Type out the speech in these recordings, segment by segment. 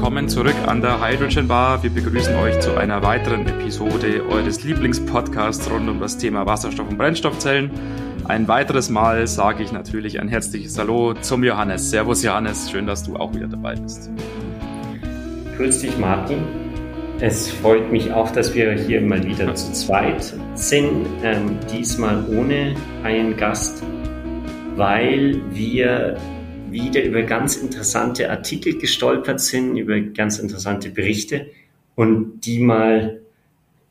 willkommen zurück an der Hydrogen Bar. Wir begrüßen euch zu einer weiteren Episode eures Lieblingspodcasts rund um das Thema Wasserstoff- und Brennstoffzellen. Ein weiteres Mal sage ich natürlich ein herzliches Hallo zum Johannes. Servus Johannes, schön, dass du auch wieder dabei bist. Grüß dich Martin. Es freut mich auch, dass wir hier mal wieder zu zweit sind. Ähm, diesmal ohne einen Gast, weil wir wieder über ganz interessante Artikel gestolpert sind, über ganz interessante Berichte und die mal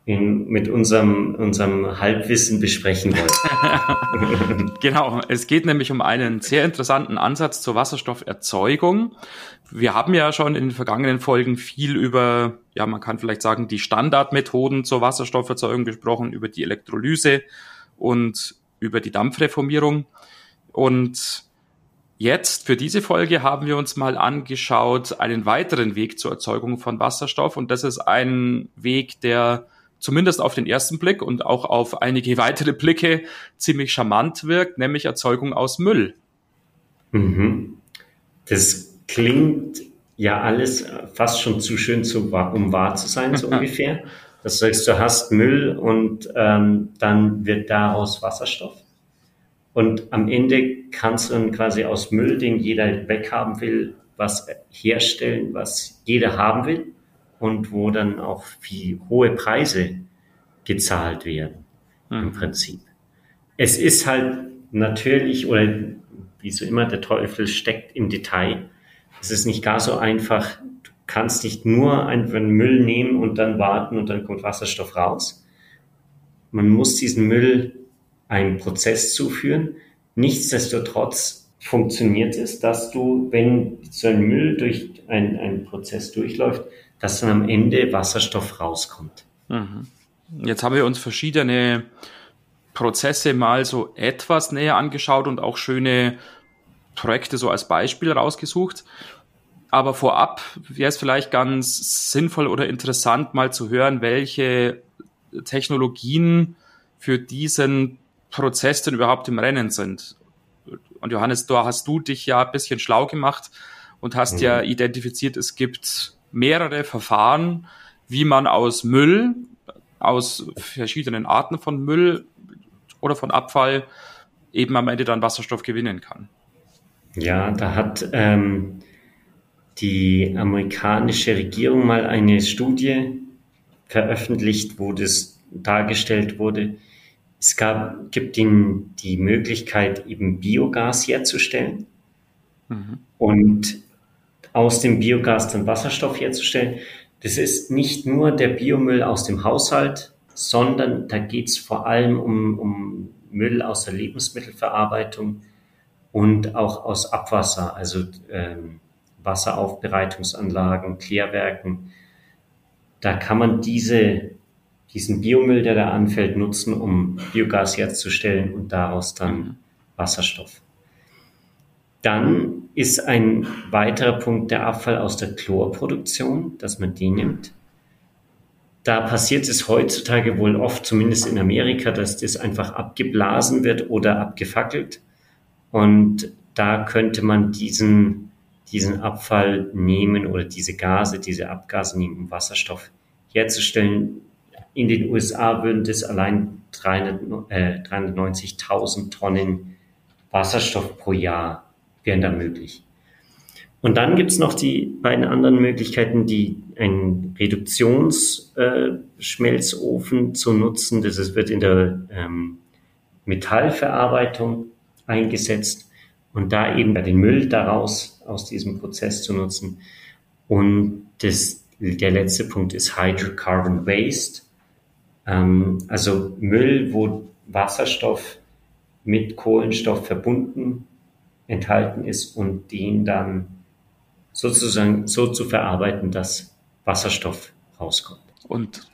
in, mit unserem, unserem Halbwissen besprechen wollen. genau, es geht nämlich um einen sehr interessanten Ansatz zur Wasserstofferzeugung. Wir haben ja schon in den vergangenen Folgen viel über, ja, man kann vielleicht sagen, die Standardmethoden zur Wasserstofferzeugung gesprochen, über die Elektrolyse und über die Dampfreformierung. Und Jetzt für diese Folge haben wir uns mal angeschaut einen weiteren Weg zur Erzeugung von Wasserstoff und das ist ein Weg, der zumindest auf den ersten Blick und auch auf einige weitere Blicke ziemlich charmant wirkt, nämlich Erzeugung aus Müll. Mhm. Das klingt ja alles fast schon zu schön, zu, um wahr zu sein, so ungefähr. Das heißt, du hast Müll und ähm, dann wird daraus Wasserstoff. Und am Ende kannst du dann quasi aus Müll, den jeder weghaben will, was herstellen, was jeder haben will und wo dann auch viel hohe Preise gezahlt werden mhm. im Prinzip. Es ist halt natürlich, oder wie so immer, der Teufel steckt im Detail. Es ist nicht gar so einfach. Du kannst nicht nur einfach Müll nehmen und dann warten und dann kommt Wasserstoff raus. Man muss diesen Müll einen Prozess zuführen. Nichtsdestotrotz funktioniert es, dass du, wenn so ein Müll durch einen, Prozess durchläuft, dass dann am Ende Wasserstoff rauskommt. Mhm. Jetzt haben wir uns verschiedene Prozesse mal so etwas näher angeschaut und auch schöne Projekte so als Beispiel rausgesucht. Aber vorab wäre es vielleicht ganz sinnvoll oder interessant, mal zu hören, welche Technologien für diesen Prozess denn überhaupt im Rennen sind. Und Johannes, da hast du dich ja ein bisschen schlau gemacht und hast mhm. ja identifiziert, es gibt mehrere Verfahren, wie man aus Müll, aus verschiedenen Arten von Müll oder von Abfall eben am Ende dann Wasserstoff gewinnen kann. Ja, da hat ähm, die amerikanische Regierung mal eine Studie veröffentlicht, wo das dargestellt wurde, es gab, gibt ihnen die Möglichkeit, eben Biogas herzustellen mhm. und aus dem Biogas dann Wasserstoff herzustellen. Das ist nicht nur der Biomüll aus dem Haushalt, sondern da geht es vor allem um, um Müll aus der Lebensmittelverarbeitung und auch aus Abwasser, also ähm, Wasseraufbereitungsanlagen, Klärwerken. Da kann man diese diesen Biomüll, der da anfällt, nutzen, um Biogas herzustellen und daraus dann. Wasserstoff. Dann ist ein weiterer Punkt der Abfall aus der Chlorproduktion, dass man die nimmt. Da passiert es heutzutage wohl oft, zumindest in Amerika, dass das einfach abgeblasen wird oder abgefackelt. Und da könnte man diesen, diesen Abfall nehmen oder diese Gase, diese Abgase nehmen, um Wasserstoff herzustellen, in den USA würden das allein 300, äh, 390.000 Tonnen Wasserstoff pro Jahr wären da möglich. Und dann gibt's noch die beiden anderen Möglichkeiten, die einen Reduktionsschmelzofen äh, zu nutzen. Das ist, wird in der ähm, Metallverarbeitung eingesetzt und da eben den Müll daraus aus diesem Prozess zu nutzen. Und das, der letzte Punkt ist Hydrocarbon Waste. Ähm, also Müll, wo Wasserstoff mit Kohlenstoff verbunden enthalten ist und den dann sozusagen so zu verarbeiten, dass Wasserstoff rauskommt. Und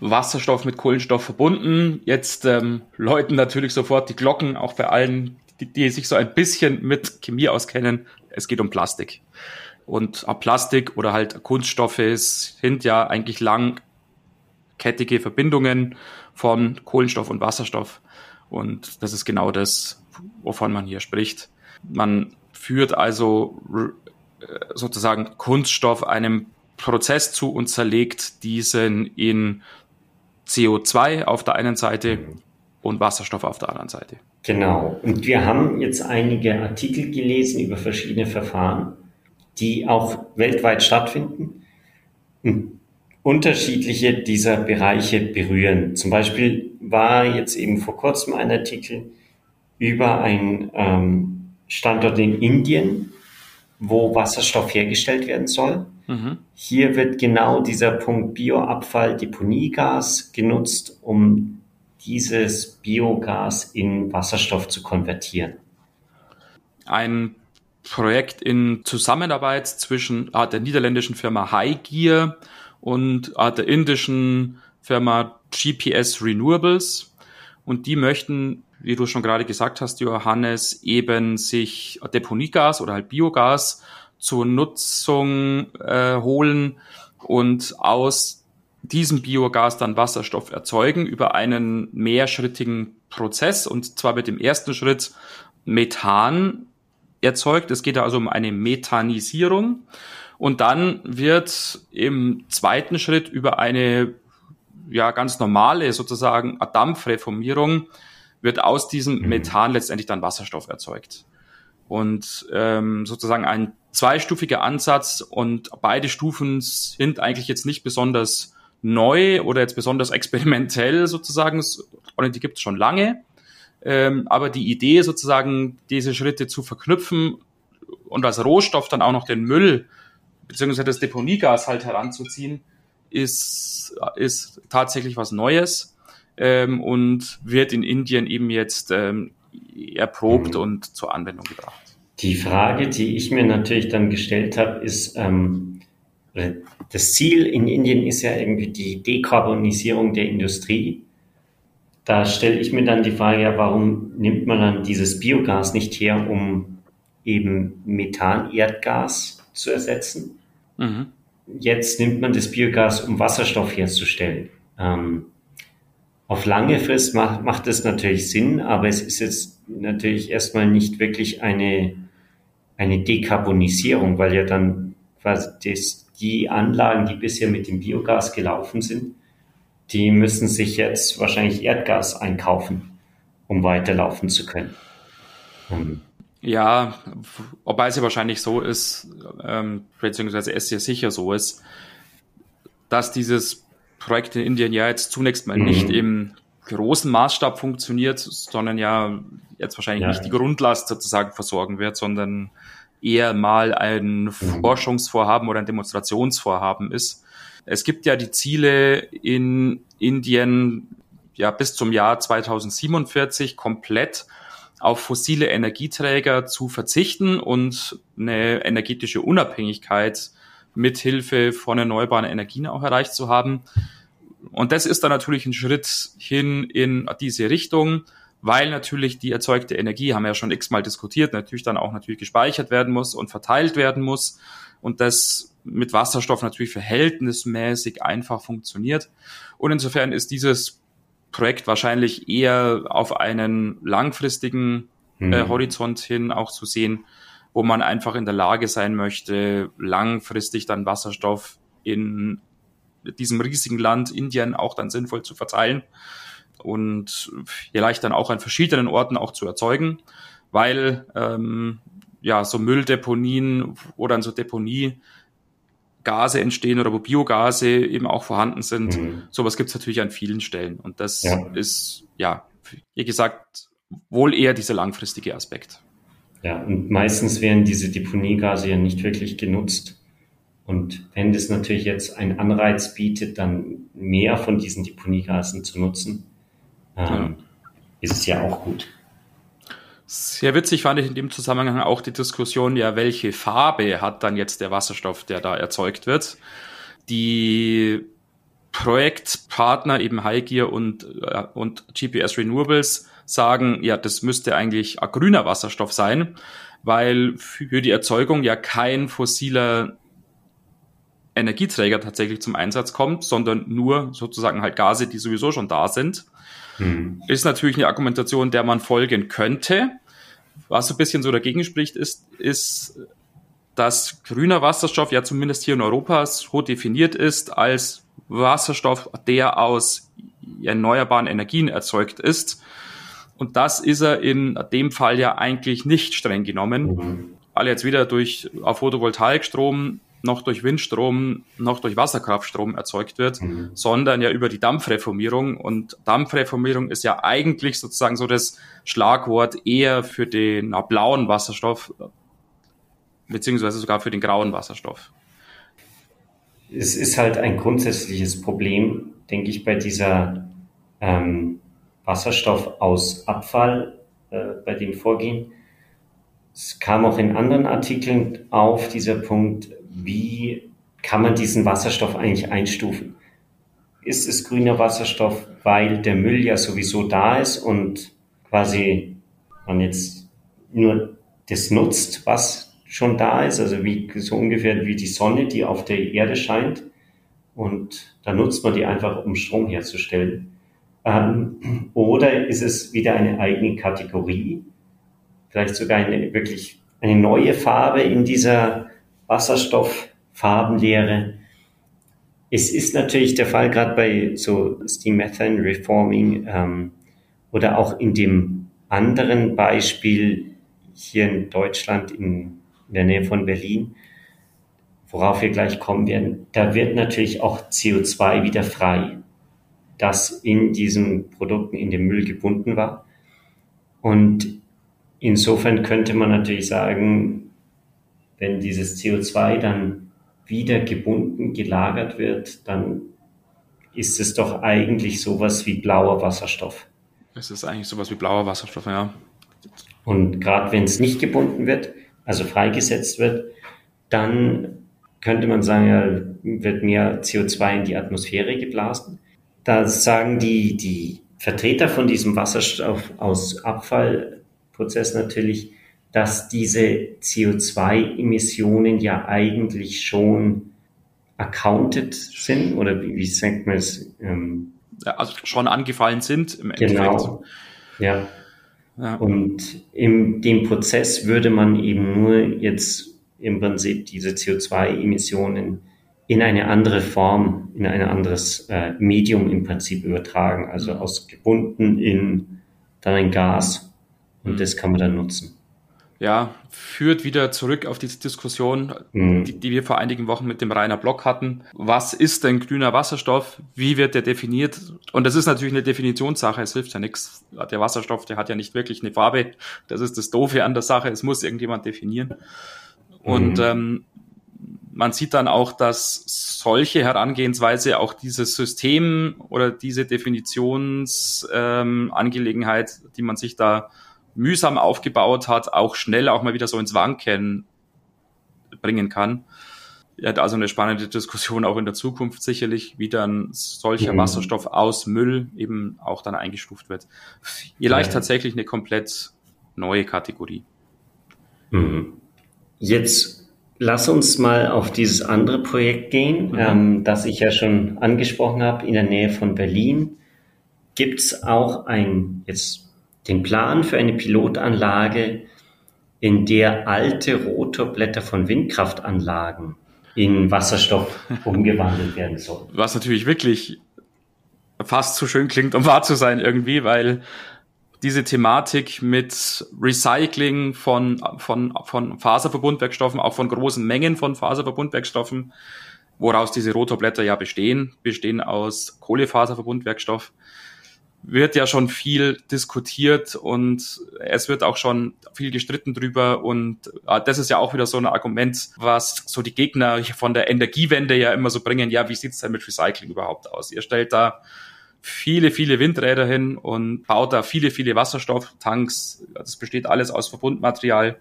Wasserstoff mit Kohlenstoff verbunden. Jetzt ähm, läuten natürlich sofort die Glocken, auch bei allen, die, die sich so ein bisschen mit Chemie auskennen. Es geht um Plastik. Und Plastik oder halt Kunststoffe sind ja eigentlich lang kettige Verbindungen von Kohlenstoff und Wasserstoff. Und das ist genau das, wovon man hier spricht. Man führt also äh, sozusagen Kunststoff einem Prozess zu und zerlegt diesen in CO2 auf der einen Seite und Wasserstoff auf der anderen Seite. Genau. Und wir haben jetzt einige Artikel gelesen über verschiedene Verfahren, die auch weltweit stattfinden und unterschiedliche dieser Bereiche berühren. Zum Beispiel war jetzt eben vor kurzem ein Artikel über einen ähm, Standort in Indien, wo Wasserstoff hergestellt werden soll. Mhm. Hier wird genau dieser Punkt Bioabfall, Deponiegas genutzt, um dieses Biogas in Wasserstoff zu konvertieren. Ein Projekt in Zusammenarbeit zwischen ah, der niederländischen Firma Highgear und ah, der indischen Firma GPS Renewables. Und die möchten, wie du schon gerade gesagt hast, Johannes, eben sich Deponiegas oder halt Biogas zur Nutzung äh, holen und aus diesem Biogas dann Wasserstoff erzeugen über einen mehrschrittigen Prozess und zwar mit dem ersten Schritt Methan erzeugt. Es geht also um eine Methanisierung und dann wird im zweiten Schritt über eine ja ganz normale sozusagen Dampfreformierung wird aus diesem mhm. Methan letztendlich dann Wasserstoff erzeugt. Und ähm, sozusagen ein zweistufiger Ansatz und beide Stufen sind eigentlich jetzt nicht besonders neu oder jetzt besonders experimentell sozusagen, und die gibt es schon lange. Ähm, aber die Idee sozusagen, diese Schritte zu verknüpfen und als Rohstoff dann auch noch den Müll beziehungsweise das Deponiegas halt heranzuziehen, ist, ist tatsächlich was Neues ähm, und wird in Indien eben jetzt ähm, erprobt mhm. und zur Anwendung gebracht. Die Frage, die ich mir natürlich dann gestellt habe, ist, ähm, das Ziel in Indien ist ja irgendwie die Dekarbonisierung der Industrie. Da stelle ich mir dann die Frage, ja, warum nimmt man dann dieses Biogas nicht her, um eben Methan-Erdgas zu ersetzen? Mhm. Jetzt nimmt man das Biogas, um Wasserstoff herzustellen. Ähm, auf lange Frist macht, macht es natürlich Sinn, aber es ist jetzt natürlich erstmal nicht wirklich eine, eine Dekarbonisierung, weil ja dann quasi das, die Anlagen, die bisher mit dem Biogas gelaufen sind, die müssen sich jetzt wahrscheinlich Erdgas einkaufen, um weiterlaufen zu können. Ähm, ja, wobei es ja wahrscheinlich so ist, ähm, beziehungsweise es ja sicher so ist, dass dieses Projekt in Indien ja jetzt zunächst mal mhm. nicht im großen Maßstab funktioniert, sondern ja jetzt wahrscheinlich ja. nicht die Grundlast sozusagen versorgen wird, sondern eher mal ein mhm. Forschungsvorhaben oder ein Demonstrationsvorhaben ist. Es gibt ja die Ziele in Indien ja bis zum Jahr 2047 komplett auf fossile Energieträger zu verzichten und eine energetische Unabhängigkeit mithilfe von erneuerbaren Energien auch erreicht zu haben. Und das ist dann natürlich ein Schritt hin in diese Richtung, weil natürlich die erzeugte Energie, haben wir ja schon x-mal diskutiert, natürlich dann auch natürlich gespeichert werden muss und verteilt werden muss und das mit Wasserstoff natürlich verhältnismäßig einfach funktioniert. Und insofern ist dieses Projekt wahrscheinlich eher auf einen langfristigen äh, mhm. Horizont hin auch zu sehen, wo man einfach in der Lage sein möchte, langfristig dann Wasserstoff in diesem riesigen Land Indien auch dann sinnvoll zu verteilen und vielleicht dann auch an verschiedenen Orten auch zu erzeugen, weil ähm, ja so Mülldeponien oder so Deponie Gase entstehen oder wo Biogase eben auch vorhanden sind. Mhm. Sowas gibt es natürlich an vielen Stellen. Und das ja. ist, ja, wie gesagt, wohl eher dieser langfristige Aspekt. Ja, und meistens werden diese Deponiegase ja nicht wirklich genutzt. Und wenn das natürlich jetzt einen Anreiz bietet, dann mehr von diesen Deponiegasen zu nutzen, ähm, ja. ist es ja auch gut. Sehr witzig fand ich in dem Zusammenhang auch die Diskussion, ja, welche Farbe hat dann jetzt der Wasserstoff, der da erzeugt wird. Die Projektpartner, eben Highgear und, äh, und GPS Renewables, sagen, ja, das müsste eigentlich grüner Wasserstoff sein, weil für die Erzeugung ja kein fossiler Energieträger tatsächlich zum Einsatz kommt, sondern nur sozusagen halt Gase, die sowieso schon da sind. Mhm. Ist natürlich eine Argumentation, der man folgen könnte. Was so ein bisschen so dagegen spricht, ist, ist dass grüner Wasserstoff ja zumindest hier in Europa so definiert ist als Wasserstoff, der aus erneuerbaren Energien erzeugt ist. Und das ist er in dem Fall ja eigentlich nicht streng genommen, mhm. weil jetzt weder durch auf Photovoltaikstrom noch durch Windstrom noch durch Wasserkraftstrom erzeugt wird, mhm. sondern ja über die Dampfreformierung. Und Dampfreformierung ist ja eigentlich sozusagen so das Schlagwort eher für den blauen Wasserstoff, beziehungsweise sogar für den grauen Wasserstoff. Es ist halt ein grundsätzliches Problem, denke ich, bei dieser ähm, Wasserstoff aus Abfall, äh, bei dem Vorgehen. Es kam auch in anderen Artikeln auf dieser Punkt, wie kann man diesen Wasserstoff eigentlich einstufen? Ist es grüner Wasserstoff, weil der Müll ja sowieso da ist und quasi man jetzt nur das nutzt, was schon da ist, also wie so ungefähr wie die Sonne, die auf der Erde scheint und da nutzt man die einfach, um Strom herzustellen. Ähm, oder ist es wieder eine eigene Kategorie, vielleicht sogar eine wirklich eine neue Farbe in dieser Wasserstofffarbenlehre? Es ist natürlich der Fall, gerade bei so Steam Methane Reforming ähm, oder auch in dem anderen Beispiel hier in Deutschland in, in der Nähe von Berlin, worauf wir gleich kommen werden, da wird natürlich auch CO2 wieder frei das in diesen Produkten in den Müll gebunden war. Und insofern könnte man natürlich sagen, wenn dieses CO2 dann wieder gebunden, gelagert wird, dann ist es doch eigentlich sowas wie blauer Wasserstoff. Es ist eigentlich sowas wie blauer Wasserstoff, ja. Und gerade wenn es nicht gebunden wird, also freigesetzt wird, dann könnte man sagen, ja, wird mehr CO2 in die Atmosphäre geblasen. Da sagen die, die Vertreter von diesem Wasserstoff aus Abfallprozess natürlich, dass diese CO2-Emissionen ja eigentlich schon accounted sind oder wie, wie sagt man es? Ähm, also schon angefallen sind im Endeffekt. Genau. Ja. ja. Und in dem Prozess würde man eben nur jetzt im Prinzip diese CO2-Emissionen in eine andere Form, in ein anderes äh, Medium im Prinzip übertragen. Also mhm. aus gebunden in dann ein Gas und mhm. das kann man dann nutzen. Ja, führt wieder zurück auf diese Diskussion, mhm. die, die, wir vor einigen Wochen mit dem Rainer Block hatten. Was ist denn grüner Wasserstoff? Wie wird der definiert? Und das ist natürlich eine Definitionssache, es hilft ja nichts. Der Wasserstoff, der hat ja nicht wirklich eine Farbe. Das ist das Doofe an der Sache, es muss irgendjemand definieren. Und mhm. ähm, man sieht dann auch, dass solche Herangehensweise auch dieses System oder diese Definitionsangelegenheit, ähm, die man sich da mühsam aufgebaut hat, auch schnell auch mal wieder so ins Wanken bringen kann. Ja, also eine spannende Diskussion auch in der Zukunft sicherlich, wie dann solcher mhm. Wasserstoff aus Müll eben auch dann eingestuft wird. Vielleicht ja. tatsächlich eine komplett neue Kategorie. Mhm. Jetzt Lass uns mal auf dieses andere Projekt gehen, mhm. ähm, das ich ja schon angesprochen habe, in der Nähe von Berlin. Gibt es auch ein, jetzt den Plan für eine Pilotanlage, in der alte Rotorblätter von Windkraftanlagen in Wasserstoff umgewandelt werden sollen? Was natürlich wirklich fast zu schön klingt, um wahr zu sein irgendwie, weil diese Thematik mit Recycling von, von, von Faserverbundwerkstoffen, auch von großen Mengen von Faserverbundwerkstoffen, woraus diese Rotorblätter ja bestehen, bestehen aus Kohlefaserverbundwerkstoff, wird ja schon viel diskutiert und es wird auch schon viel gestritten drüber und äh, das ist ja auch wieder so ein Argument, was so die Gegner von der Energiewende ja immer so bringen, ja, wie sieht's denn mit Recycling überhaupt aus? Ihr stellt da viele, viele Windräder hin und baut da viele, viele Wasserstofftanks. Das besteht alles aus Verbundmaterial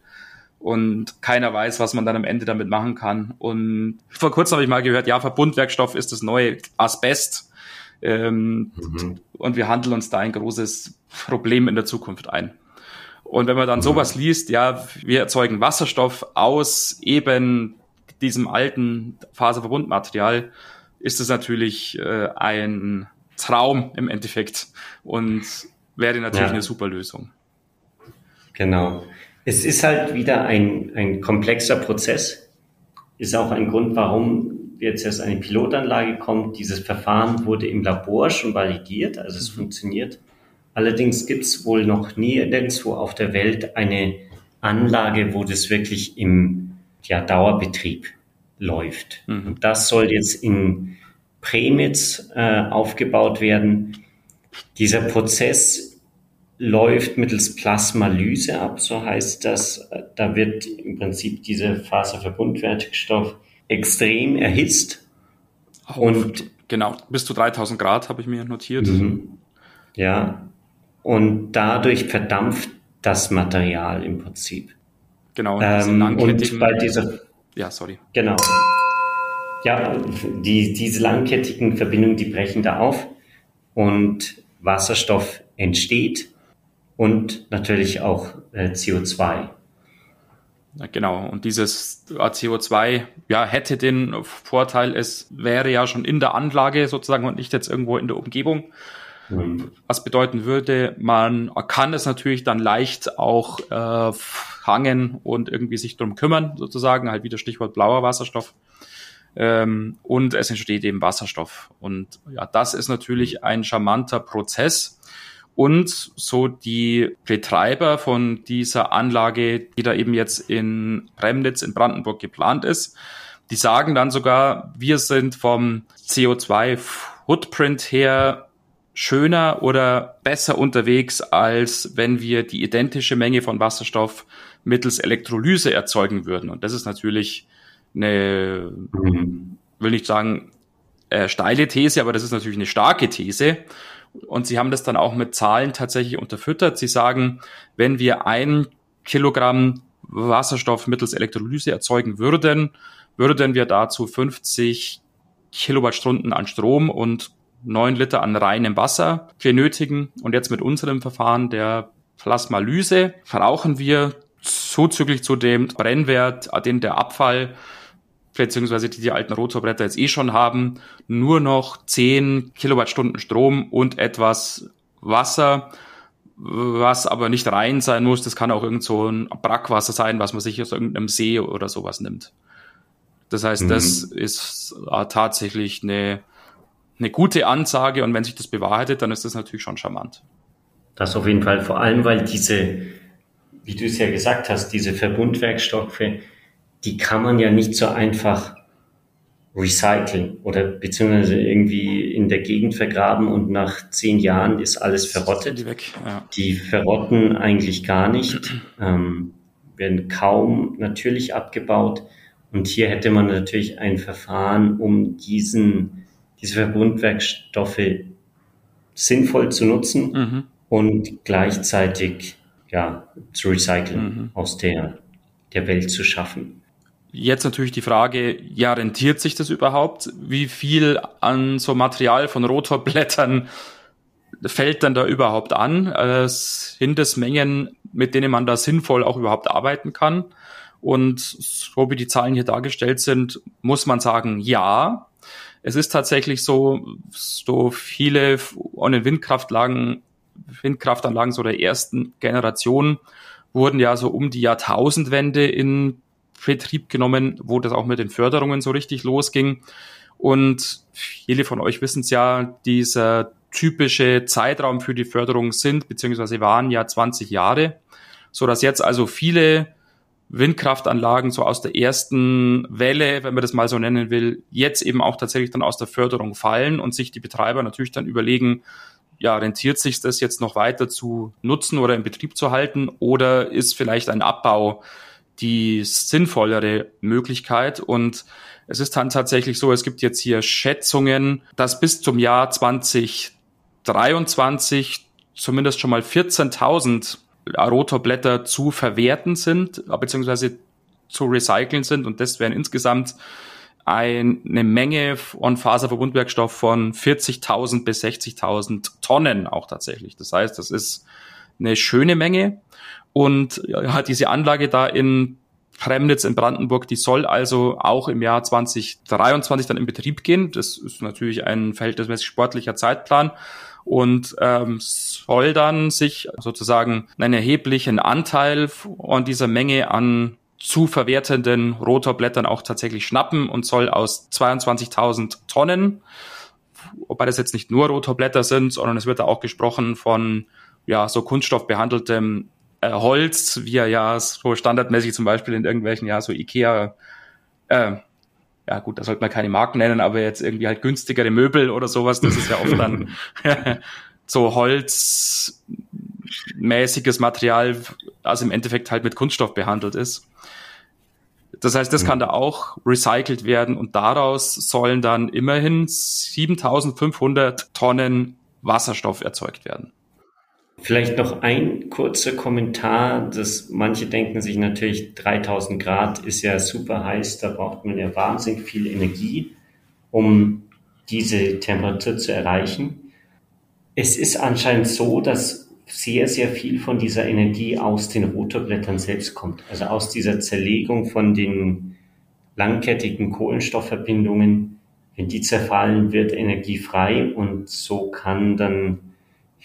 und keiner weiß, was man dann am Ende damit machen kann. Und vor kurzem habe ich mal gehört, ja, Verbundwerkstoff ist das neue Asbest. Ähm, mhm. Und wir handeln uns da ein großes Problem in der Zukunft ein. Und wenn man dann mhm. sowas liest, ja, wir erzeugen Wasserstoff aus eben diesem alten Faserverbundmaterial, ist es natürlich äh, ein Traum im Endeffekt und wäre natürlich ja. eine super Lösung. Genau. Es ist halt wieder ein, ein komplexer Prozess, ist auch ein Grund, warum jetzt erst eine Pilotanlage kommt. Dieses Verfahren wurde im Labor schon validiert, also es mhm. funktioniert. Allerdings gibt es wohl noch nie nirgendwo auf der Welt eine Anlage, wo das wirklich im ja, Dauerbetrieb läuft. Mhm. Und das soll jetzt in Premitz äh, aufgebaut werden. Dieser Prozess läuft mittels Plasmalyse ab, so heißt das. Da wird im Prinzip dieser Faserverbundwerkstoff extrem erhitzt. Auf, und genau, bis zu 3000 Grad habe ich mir notiert. Mhm. Ja, und dadurch verdampft das Material im Prinzip. Genau. Ähm, und bei dieser, ja, sorry. Genau. Ja, die, diese langkettigen Verbindungen, die brechen da auf und Wasserstoff entsteht und natürlich auch äh, CO2. Genau, und dieses CO2 ja, hätte den Vorteil, es wäre ja schon in der Anlage sozusagen und nicht jetzt irgendwo in der Umgebung. Mhm. Was bedeuten würde, man kann es natürlich dann leicht auch äh, fangen und irgendwie sich drum kümmern, sozusagen, halt wieder Stichwort blauer Wasserstoff. Ähm, und es entsteht eben Wasserstoff. Und ja, das ist natürlich ein charmanter Prozess. Und so die Betreiber von dieser Anlage, die da eben jetzt in Premnitz in Brandenburg geplant ist, die sagen dann sogar, wir sind vom CO2-Footprint her schöner oder besser unterwegs, als wenn wir die identische Menge von Wasserstoff mittels Elektrolyse erzeugen würden. Und das ist natürlich eine, mhm. will nicht sagen, äh, steile These, aber das ist natürlich eine starke These. Und sie haben das dann auch mit Zahlen tatsächlich unterfüttert. Sie sagen, wenn wir ein Kilogramm Wasserstoff mittels Elektrolyse erzeugen würden, würden wir dazu 50 Kilowattstunden an Strom und 9 Liter an reinem Wasser benötigen. Und jetzt mit unserem Verfahren der Plasmalyse verbrauchen wir zuzüglich zu dem Brennwert, den der Abfall beziehungsweise die die alten Rotorbretter jetzt eh schon haben, nur noch 10 Kilowattstunden Strom und etwas Wasser, was aber nicht rein sein muss. Das kann auch irgend so ein Brackwasser sein, was man sich aus irgendeinem See oder sowas nimmt. Das heißt, mhm. das ist äh, tatsächlich eine, eine gute Ansage und wenn sich das bewahrheitet, dann ist das natürlich schon charmant. Das auf jeden Fall, vor allem weil diese, wie du es ja gesagt hast, diese Verbundwerkstoffe, die kann man ja nicht so einfach recyceln oder beziehungsweise irgendwie in der Gegend vergraben und nach zehn Jahren ist alles verrottet. Die, weg, ja. die verrotten eigentlich gar nicht, ähm, werden kaum natürlich abgebaut. Und hier hätte man natürlich ein Verfahren, um diesen, diese Verbundwerkstoffe sinnvoll zu nutzen mhm. und gleichzeitig ja, zu recyceln, mhm. aus der, der Welt zu schaffen. Jetzt natürlich die Frage, ja, rentiert sich das überhaupt? Wie viel an so Material von Rotorblättern fällt dann da überhaupt an? Sind es Mengen, mit denen man da sinnvoll auch überhaupt arbeiten kann? Und so wie die Zahlen hier dargestellt sind, muss man sagen, ja. Es ist tatsächlich so, so viele an den Windkraftanlagen, Windkraftanlagen so der ersten Generation wurden ja so um die Jahrtausendwende in Betrieb genommen, wo das auch mit den Förderungen so richtig losging. Und viele von euch wissen es ja, dieser typische Zeitraum für die Förderung sind, beziehungsweise waren ja 20 Jahre, so dass jetzt also viele Windkraftanlagen so aus der ersten Welle, wenn man das mal so nennen will, jetzt eben auch tatsächlich dann aus der Förderung fallen und sich die Betreiber natürlich dann überlegen, ja, rentiert sich das jetzt noch weiter zu nutzen oder in Betrieb zu halten oder ist vielleicht ein Abbau die sinnvollere Möglichkeit. Und es ist dann tatsächlich so, es gibt jetzt hier Schätzungen, dass bis zum Jahr 2023 zumindest schon mal 14.000 Rotorblätter zu verwerten sind, beziehungsweise zu recyceln sind. Und das wären insgesamt eine Menge von Faserverbundwerkstoff von 40.000 bis 60.000 Tonnen auch tatsächlich. Das heißt, das ist eine schöne Menge. Und ja, diese Anlage da in Premnitz in Brandenburg, die soll also auch im Jahr 2023 dann in Betrieb gehen. Das ist natürlich ein verhältnismäßig sportlicher Zeitplan und ähm, soll dann sich sozusagen einen erheblichen Anteil an dieser Menge an zu verwertenden Rotorblättern auch tatsächlich schnappen und soll aus 22.000 Tonnen, wobei das jetzt nicht nur Rotorblätter sind, sondern es wird da auch gesprochen von ja so kunststoffbehandeltem äh, Holz, wie er ja so standardmäßig zum Beispiel in irgendwelchen ja so Ikea äh, ja gut, da sollte man keine Marken nennen, aber jetzt irgendwie halt günstigere Möbel oder sowas, das ist ja oft dann so holzmäßiges Material, also im Endeffekt halt mit Kunststoff behandelt ist. Das heißt, das mhm. kann da auch recycelt werden und daraus sollen dann immerhin 7500 Tonnen Wasserstoff erzeugt werden. Vielleicht noch ein kurzer Kommentar, dass manche denken sich natürlich 3000 Grad ist ja super heiß, da braucht man ja wahnsinnig viel Energie, um diese Temperatur zu erreichen. Es ist anscheinend so, dass sehr, sehr viel von dieser Energie aus den Rotorblättern selbst kommt. Also aus dieser Zerlegung von den langkettigen Kohlenstoffverbindungen. Wenn die zerfallen, wird Energie frei und so kann dann,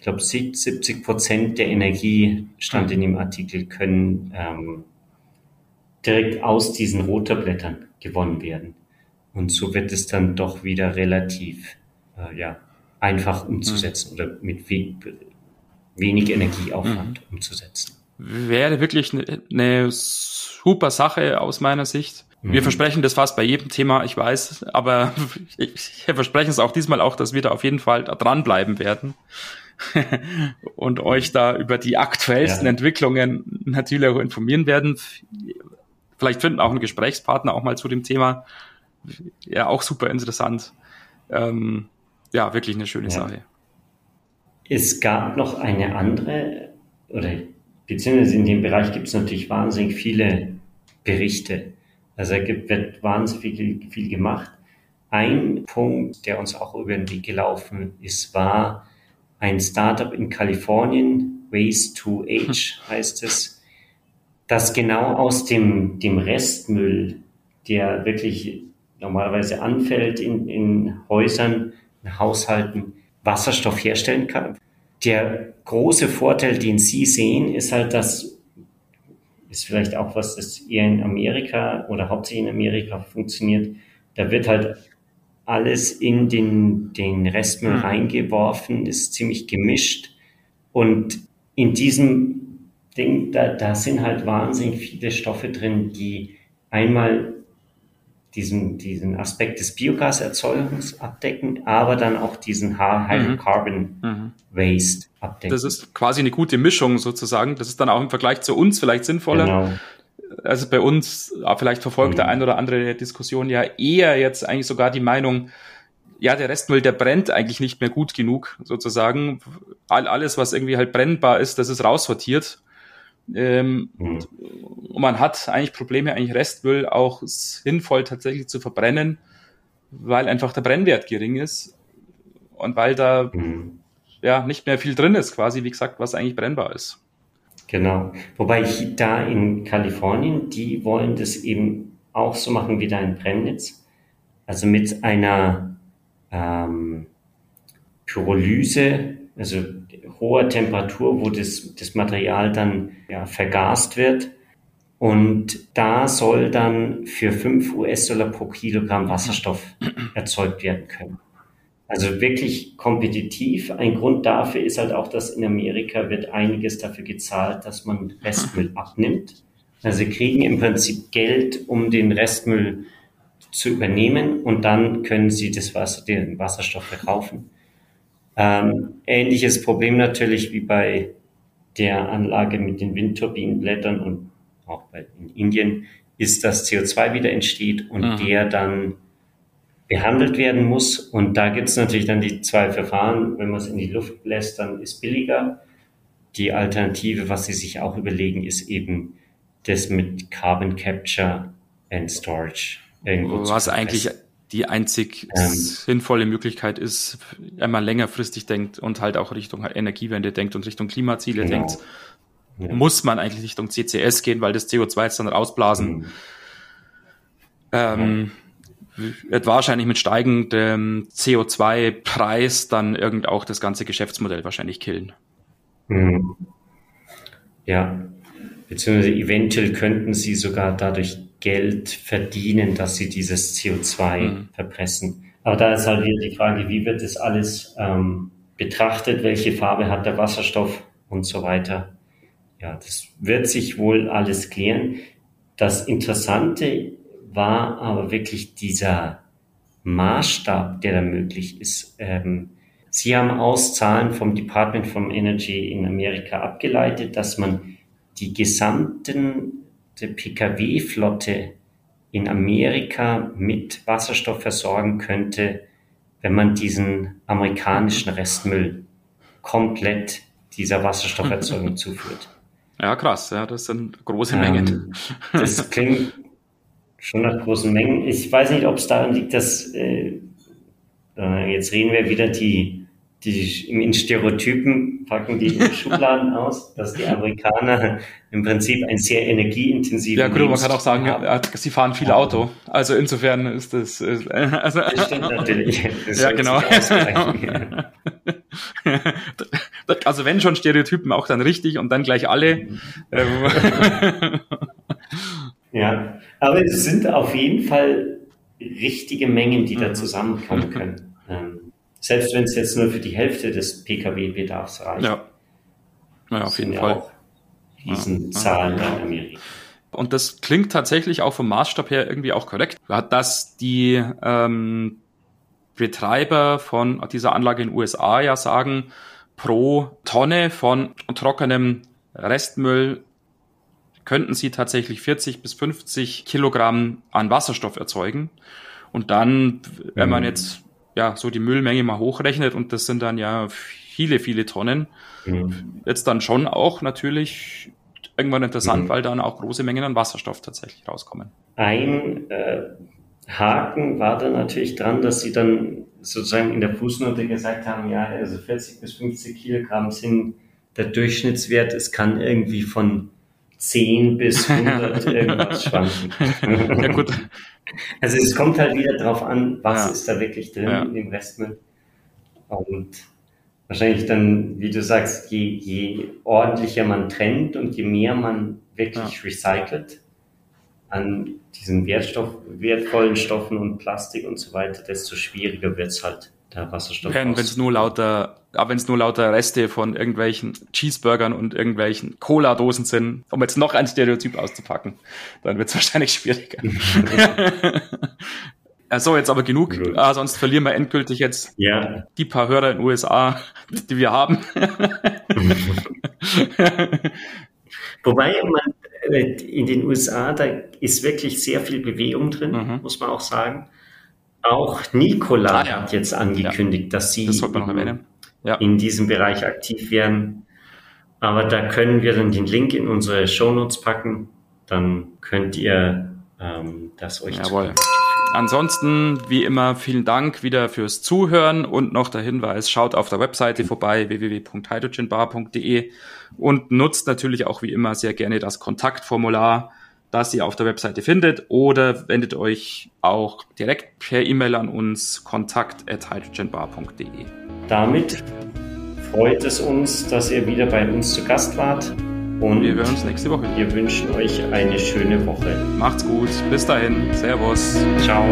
ich glaube, 70 Prozent der Energie, stand in dem Artikel, können ähm, direkt aus diesen Rotorblättern gewonnen werden. Und so wird es dann doch wieder relativ äh, ja, einfach umzusetzen mhm. oder mit wenig Energieaufwand mhm. umzusetzen. Wäre wirklich eine ne super Sache aus meiner Sicht. Wir mhm. versprechen das fast bei jedem Thema, ich weiß, aber ich, wir versprechen es auch diesmal auch, dass wir da auf jeden Fall dranbleiben werden und euch da über die aktuellsten ja. Entwicklungen natürlich auch informieren werden. Vielleicht finden auch einen Gesprächspartner auch mal zu dem Thema. Ja, auch super interessant. Ähm, ja, wirklich eine schöne ja. Sache. Es gab noch eine andere, oder beziehungsweise in dem Bereich gibt es natürlich wahnsinnig viele Berichte. Also da wird wahnsinnig viel, viel gemacht. Ein Punkt, der uns auch über den Weg gelaufen ist, war ein Startup in Kalifornien, Waste to Age heißt es, das genau aus dem, dem Restmüll, der wirklich normalerweise anfällt in, in Häusern, in Haushalten, Wasserstoff herstellen kann. Der große Vorteil, den Sie sehen, ist halt, dass ist vielleicht auch was, das eher in Amerika oder hauptsächlich in Amerika funktioniert. Da wird halt alles in den, den Restmüll mhm. reingeworfen, ist ziemlich gemischt. Und in diesem Ding, da, da sind halt wahnsinnig viele Stoffe drin, die einmal diesen, diesen Aspekt des Biogaserzeugungs abdecken, aber dann auch diesen Hydrocarbon mhm. Waste abdecken. Das ist quasi eine gute Mischung sozusagen. Das ist dann auch im Vergleich zu uns vielleicht sinnvoller. Genau. Also bei uns, ah, vielleicht verfolgt mhm. der ein oder andere Diskussion ja eher jetzt eigentlich sogar die Meinung, ja, der Restmüll, der brennt eigentlich nicht mehr gut genug, sozusagen. All, alles, was irgendwie halt brennbar ist, das ist raussortiert. Ähm, mhm. Und man hat eigentlich Probleme, eigentlich Restmüll auch sinnvoll tatsächlich zu verbrennen, weil einfach der Brennwert gering ist und weil da mhm. ja nicht mehr viel drin ist, quasi, wie gesagt, was eigentlich brennbar ist. Genau. Wobei ich da in Kalifornien, die wollen das eben auch so machen wie da in Brennitz. Also mit einer ähm, Pyrolyse, also hoher Temperatur, wo das, das Material dann ja, vergast wird. Und da soll dann für 5 US-Dollar pro Kilogramm Wasserstoff erzeugt werden können. Also wirklich kompetitiv. Ein Grund dafür ist halt auch, dass in Amerika wird einiges dafür gezahlt, dass man Restmüll abnimmt. Also sie kriegen im Prinzip Geld, um den Restmüll zu übernehmen und dann können sie das Wasser, den Wasserstoff verkaufen. Ähm, ähnliches Problem natürlich wie bei der Anlage mit den Windturbinenblättern und auch bei, in Indien ist, dass CO2 wieder entsteht und mhm. der dann behandelt werden muss. Und da gibt es natürlich dann die zwei Verfahren. Wenn man es in die Luft lässt, dann ist billiger. Die Alternative, was sie sich auch überlegen, ist eben das mit Carbon Capture and Storage. Was eigentlich die einzig ähm, sinnvolle Möglichkeit ist, wenn man längerfristig denkt und halt auch Richtung Energiewende denkt und Richtung Klimaziele genau. denkt, ja. muss man eigentlich Richtung CCS gehen, weil das CO2 jetzt dann rausblasen. Mhm. Ähm, ja. Wird wahrscheinlich mit steigendem CO2-Preis dann irgend auch das ganze Geschäftsmodell wahrscheinlich killen. Mhm. Ja, beziehungsweise eventuell könnten sie sogar dadurch Geld verdienen, dass sie dieses CO2 mhm. verpressen. Aber da ist halt wieder die Frage, wie wird das alles ähm, betrachtet, welche Farbe hat der Wasserstoff und so weiter. Ja, das wird sich wohl alles klären. Das Interessante war aber wirklich dieser Maßstab, der da möglich ist. Ähm, Sie haben Auszahlen vom Department of Energy in Amerika abgeleitet, dass man die gesamten Pkw-Flotte in Amerika mit Wasserstoff versorgen könnte, wenn man diesen amerikanischen Restmüll komplett dieser Wasserstofferzeugung zuführt. Ja, krass, ja, das sind große Mengen. Ähm, das klingt schon nach großen Mengen. Ich weiß nicht, ob es daran liegt, dass äh, äh jetzt reden wir wieder die die in Stereotypen packen die Schubladen aus, dass die Amerikaner im Prinzip ein sehr energieintensives Ja, gut, man kann auch sagen, ja, sie fahren viel Auto. Also insofern ist das. Äh, also, das stimmt natürlich. Das ja, genau. also wenn schon Stereotypen auch dann richtig und dann gleich alle. Ja, aber es sind auf jeden Fall richtige Mengen, die da mhm. zusammenkommen können. Ähm, selbst wenn es jetzt nur für die Hälfte des Pkw-Bedarfs reicht. Ja, ja auf jeden Fall. Riesenzahlen ja. in Amerika. Und das klingt tatsächlich auch vom Maßstab her irgendwie auch korrekt, dass die ähm, Betreiber von dieser Anlage in den USA ja sagen, pro Tonne von trockenem Restmüll könnten sie tatsächlich 40 bis 50 Kilogramm an Wasserstoff erzeugen. Und dann, wenn man mhm. jetzt ja, so die Müllmenge mal hochrechnet und das sind dann ja viele, viele Tonnen, mhm. jetzt dann schon auch natürlich irgendwann interessant, mhm. weil dann auch große Mengen an Wasserstoff tatsächlich rauskommen. Ein äh, Haken war da natürlich dran, dass sie dann sozusagen in der Fußnote gesagt haben, ja, also 40 bis 50 Kilogramm sind der Durchschnittswert. Es kann irgendwie von 10 bis 100 irgendwas schwanken. ja, gut. Also es kommt halt wieder drauf an, was ja. ist da wirklich drin ja. im Investment. Und wahrscheinlich dann, wie du sagst, je, je ordentlicher man trennt und je mehr man wirklich ja. recycelt an diesen Wertstoff, wertvollen Stoffen und Plastik und so weiter, desto schwieriger wird es halt der Wasserstoff. Wenn es nur lauter, wenn es nur lauter Reste von irgendwelchen Cheeseburgern und irgendwelchen Cola-Dosen sind, um jetzt noch ein Stereotyp auszupacken, dann wird es wahrscheinlich schwieriger. So, jetzt aber genug, ah, sonst verlieren wir endgültig jetzt ja. die paar Hörer in den USA, die wir haben. Wobei man äh, in den USA, da ist wirklich sehr viel Bewegung drin, mhm. muss man auch sagen. Auch Nikola ah, ja. hat jetzt angekündigt, ja. dass sie das ja. in diesem Bereich aktiv werden. Aber da können wir dann den Link in unsere Shownotes packen. Dann könnt ihr ähm, das euch Jawohl. Ansonsten, wie immer, vielen Dank wieder fürs Zuhören und noch der Hinweis, schaut auf der Webseite vorbei, www.hydrogenbar.de und nutzt natürlich auch wie immer sehr gerne das Kontaktformular das ihr auf der Webseite findet oder wendet euch auch direkt per E-Mail an uns kontakt at hydrogenbar.de. Damit freut es uns, dass ihr wieder bei uns zu Gast wart. Und wir hören uns nächste Woche. Wir wünschen euch eine schöne Woche. Macht's gut. Bis dahin. Servus. Ciao.